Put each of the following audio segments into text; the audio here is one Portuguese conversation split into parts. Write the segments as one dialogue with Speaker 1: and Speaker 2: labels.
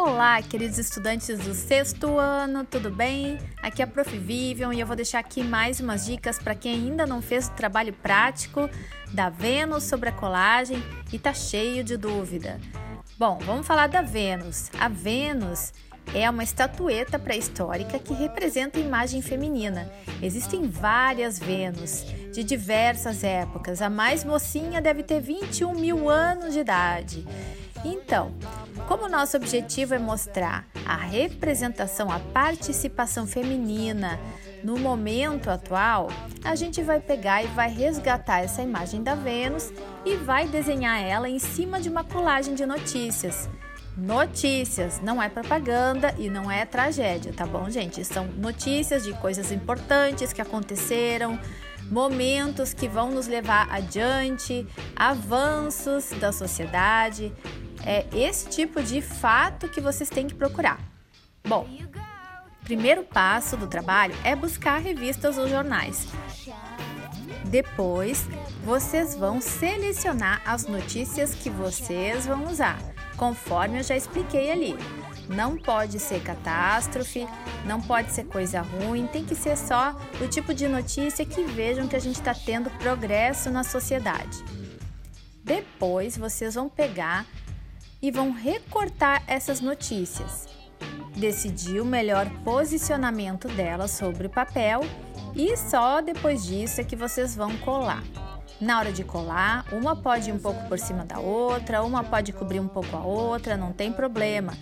Speaker 1: Olá, queridos estudantes do sexto ano, tudo bem? Aqui é a Prof. Vivian e eu vou deixar aqui mais umas dicas para quem ainda não fez o trabalho prático da Vênus sobre a colagem e tá cheio de dúvida. Bom, vamos falar da Vênus. A Vênus é uma estatueta pré-histórica que representa a imagem feminina. Existem várias Vênus de diversas épocas. A mais mocinha deve ter 21 mil anos de idade. Então, como nosso objetivo é mostrar a representação, a participação feminina no momento atual, a gente vai pegar e vai resgatar essa imagem da Vênus e vai desenhar ela em cima de uma colagem de notícias. Notícias, não é propaganda e não é tragédia, tá bom, gente? São notícias de coisas importantes que aconteceram, momentos que vão nos levar adiante, avanços da sociedade, é esse tipo de fato que vocês têm que procurar. Bom, primeiro passo do trabalho é buscar revistas ou jornais. Depois, vocês vão selecionar as notícias que vocês vão usar, conforme eu já expliquei ali. Não pode ser catástrofe, não pode ser coisa ruim, tem que ser só o tipo de notícia que vejam que a gente está tendo progresso na sociedade. Depois vocês vão pegar e vão recortar essas notícias, decidir o melhor posicionamento delas sobre o papel e só depois disso é que vocês vão colar. Na hora de colar, uma pode ir um pouco por cima da outra, uma pode cobrir um pouco a outra, não tem problema.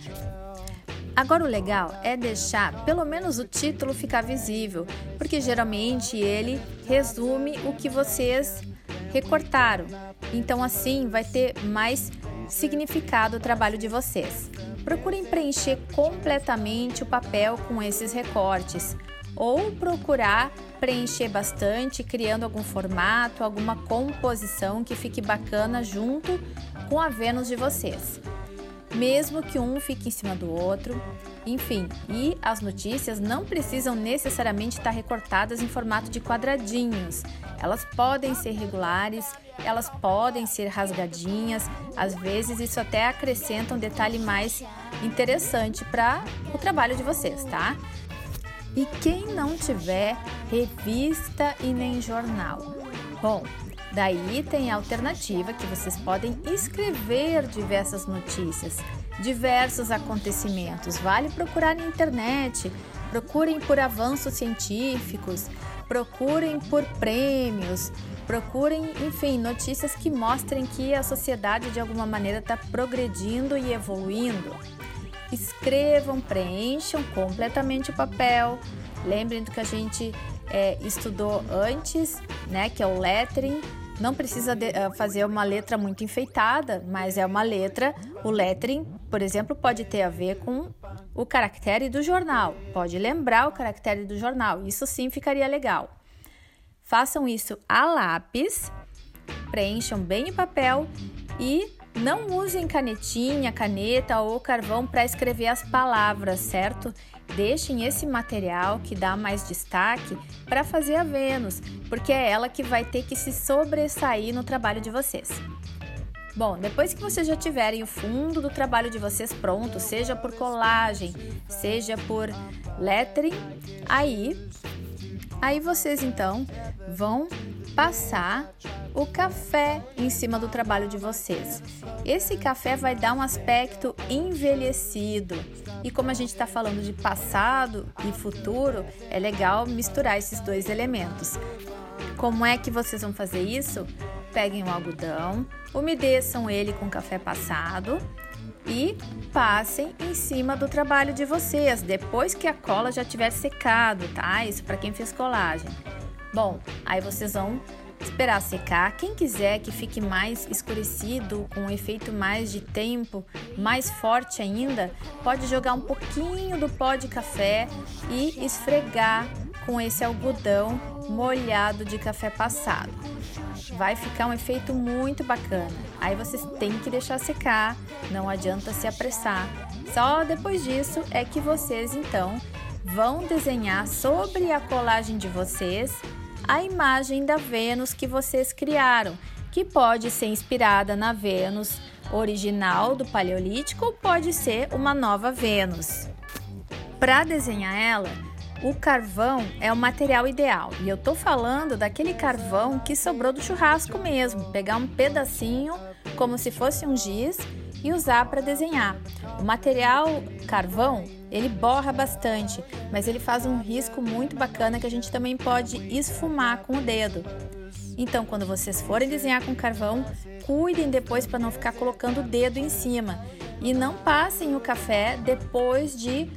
Speaker 1: Agora o legal é deixar pelo menos o título ficar visível, porque geralmente ele resume o que vocês recortaram. Então assim vai ter mais significado o trabalho de vocês. Procurem preencher completamente o papel com esses recortes ou procurar preencher bastante, criando algum formato, alguma composição que fique bacana junto com a Vênus de vocês. Mesmo que um fique em cima do outro, enfim, e as notícias não precisam necessariamente estar recortadas em formato de quadradinhos. Elas podem ser regulares, elas podem ser rasgadinhas, às vezes isso até acrescenta um detalhe mais interessante para o trabalho de vocês, tá? E quem não tiver revista e nem jornal? Bom, daí tem a alternativa que vocês podem escrever diversas notícias diversos acontecimentos. Vale procurar na internet, procurem por avanços científicos, procurem por prêmios, procurem, enfim, notícias que mostrem que a sociedade de alguma maneira está progredindo e evoluindo. Escrevam, preencham completamente o papel. Lembrem do que a gente é, estudou antes, né, que é o lettering não precisa de, uh, fazer uma letra muito enfeitada, mas é uma letra. O lettering, por exemplo, pode ter a ver com o caractere do jornal. Pode lembrar o caractere do jornal. Isso sim ficaria legal. Façam isso a lápis, preencham bem o papel e não usem canetinha, caneta ou carvão para escrever as palavras, certo? Deixem esse material que dá mais destaque para fazer a Vênus, porque é ela que vai ter que se sobressair no trabalho de vocês. Bom, depois que vocês já tiverem o fundo do trabalho de vocês pronto, seja por colagem, seja por lettering, aí, aí vocês então vão passar o café em cima do trabalho de vocês. Esse café vai dar um aspecto envelhecido. E como a gente está falando de passado e futuro, é legal misturar esses dois elementos. Como é que vocês vão fazer isso? Peguem o algodão, umedeçam ele com café passado e passem em cima do trabalho de vocês, depois que a cola já tiver secado, tá? Isso para quem fez colagem. Bom, aí vocês vão esperar secar. Quem quiser que fique mais escurecido, com um efeito mais de tempo, mais forte ainda, pode jogar um pouquinho do pó de café e esfregar com esse algodão molhado de café passado. Vai ficar um efeito muito bacana. Aí vocês têm que deixar secar, não adianta se apressar. Só depois disso é que vocês então vão desenhar sobre a colagem de vocês a imagem da Vênus que vocês criaram, que pode ser inspirada na Vênus original do Paleolítico ou pode ser uma nova Vênus. Para desenhar ela, o carvão é o material ideal. E eu tô falando daquele carvão que sobrou do churrasco mesmo, pegar um pedacinho como se fosse um giz e usar para desenhar. O material carvão, ele borra bastante, mas ele faz um risco muito bacana que a gente também pode esfumar com o dedo. Então, quando vocês forem desenhar com carvão, cuidem depois para não ficar colocando o dedo em cima e não passem o café depois de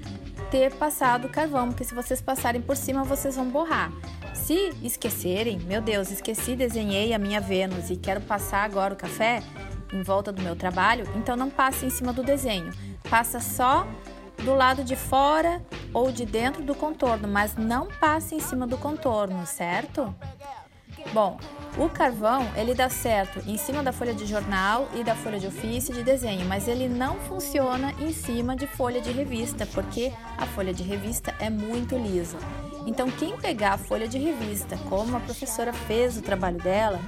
Speaker 1: ter passado o carvão, porque se vocês passarem por cima, vocês vão borrar. Se esquecerem, meu Deus, esqueci, desenhei a minha Vênus e quero passar agora o café em volta do meu trabalho, então não passe em cima do desenho. Passa só do lado de fora ou de dentro do contorno, mas não passe em cima do contorno, certo? Bom, o carvão ele dá certo em cima da folha de jornal e da folha de ofício de desenho, mas ele não funciona em cima de folha de revista, porque a folha de revista é muito lisa. Então, quem pegar a folha de revista, como a professora fez o trabalho dela,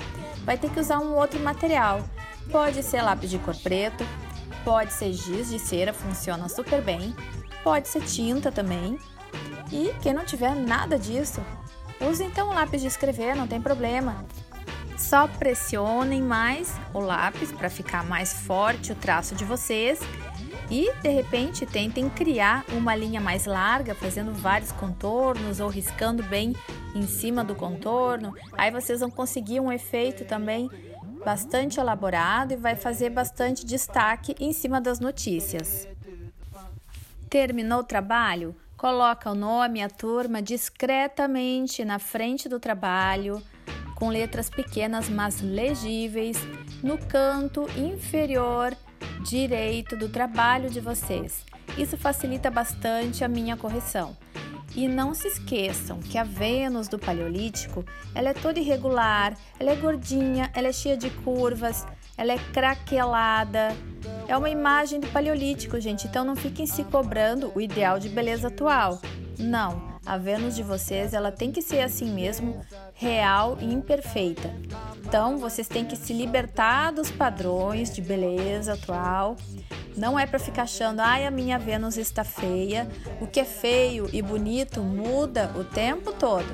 Speaker 1: vai ter que usar um outro material. Pode ser lápis de cor preto, pode ser giz de cera, funciona super bem, pode ser tinta também. E quem não tiver nada disso, Use então o lápis de escrever, não tem problema. Só pressionem mais o lápis para ficar mais forte o traço de vocês e de repente tentem criar uma linha mais larga, fazendo vários contornos ou riscando bem em cima do contorno. Aí vocês vão conseguir um efeito também bastante elaborado e vai fazer bastante destaque em cima das notícias. Terminou o trabalho? Coloca o nome e a turma discretamente na frente do trabalho, com letras pequenas mas legíveis, no canto inferior direito do trabalho de vocês. Isso facilita bastante a minha correção. E não se esqueçam que a Vênus do Paleolítico, ela é toda irregular, ela é gordinha, ela é cheia de curvas, ela é craquelada, é uma imagem do Paleolítico, gente, então não fiquem se cobrando o ideal de beleza atual. Não, a Vênus de vocês ela tem que ser assim mesmo, real e imperfeita. Então vocês têm que se libertar dos padrões de beleza atual. Não é para ficar achando, ai, a minha Vênus está feia. O que é feio e bonito muda o tempo todo.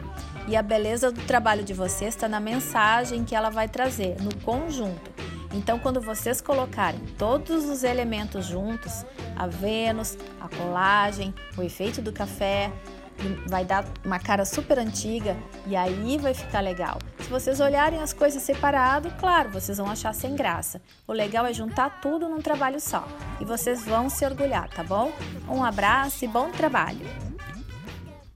Speaker 1: E a beleza do trabalho de vocês está na mensagem que ela vai trazer, no conjunto. Então, quando vocês colocarem todos os elementos juntos, a Vênus, a colagem, o efeito do café, vai dar uma cara super antiga e aí vai ficar legal. Se vocês olharem as coisas separado, claro, vocês vão achar sem graça. O legal é juntar tudo num trabalho só e vocês vão se orgulhar, tá bom? Um abraço e bom trabalho!